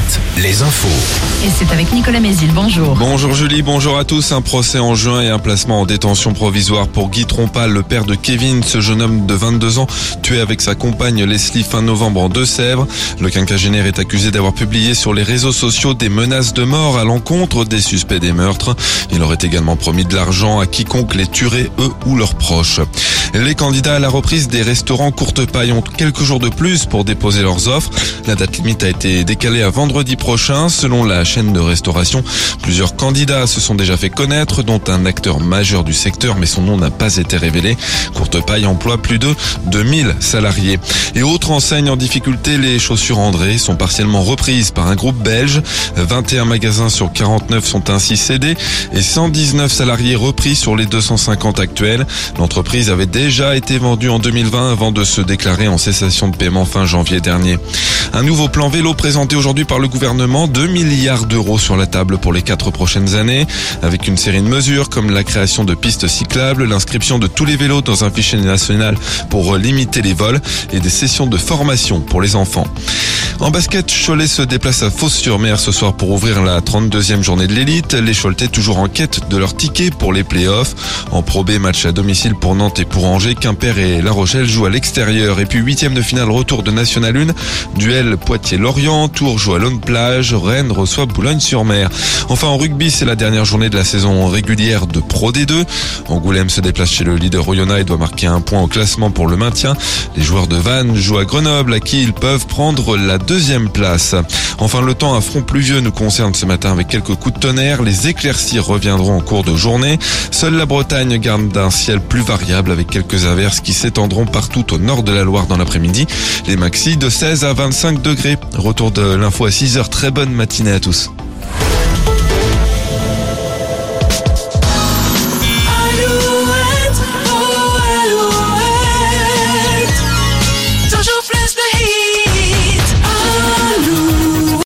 7, les infos. Et c'est avec Nicolas Mézil. Bonjour. Bonjour Julie, bonjour à tous. Un procès en juin et un placement en détention provisoire pour Guy Trompal, le père de Kevin, ce jeune homme de 22 ans, tué avec sa compagne Leslie fin novembre en Deux-Sèvres. Le quinquagénaire est accusé d'avoir publié sur les réseaux sociaux des menaces de mort à l'encontre des suspects des meurtres. Il aurait également promis de l'argent à quiconque les tuerait, eux ou leurs proches. Les candidats à la reprise des restaurants courte paille ont quelques jours de plus pour déposer leurs offres. La date limite a été décalée à vendredi prochain. Selon la chaîne de restauration, plusieurs candidats se sont déjà fait connaître, dont un acteur majeur du secteur, mais son nom n'a pas été révélé. Courte paille emploie plus de 2000 salariés. Et autre enseigne en difficulté, les chaussures André sont partiellement reprises par un groupe belge. 21 magasins sur 49 sont ainsi cédés et 119 salariés repris sur les 250 actuels. L'entreprise avait déjà été vendue en 2020 avant de se déclarer en cessation de paiement fin janvier dernier. Un nouveau plan vélo présenté aujourd'hui par le gouvernement, 2 milliards d'euros sur la table pour les quatre prochaines années, avec une série de mesures comme la création de pistes cyclables, l'inscription de tous les vélos dans un fichier national pour limiter les vols et des sessions de formation pour les enfants. En basket, Cholet se déplace à Fos-sur-Mer ce soir pour ouvrir la 32e journée de l'élite. Les Choletais toujours en quête de leur ticket pour les playoffs. En Pro B, match à domicile pour Nantes et pour Angers. Quimper et La Rochelle jouent à l'extérieur. Et puis huitième de finale retour de National 1. Duel Poitiers-Lorient. Tours joue à Lone Plage. Rennes reçoit Boulogne-sur-Mer. Enfin en rugby, c'est la dernière journée de la saison régulière de Pro D2. Angoulême se déplace chez le leader Oyonnax et doit marquer un point au classement pour le maintien. Les joueurs de Vannes jouent à Grenoble à qui ils peuvent prendre la deuxième place. Enfin, le temps à front pluvieux nous concerne ce matin avec quelques coups de tonnerre. Les éclaircies reviendront en cours de journée. Seule la Bretagne garde un ciel plus variable avec quelques averses qui s'étendront partout au nord de la Loire dans l'après-midi. Les maxi de 16 à 25 degrés. Retour de l'info à 6 heures. Très bonne matinée à tous.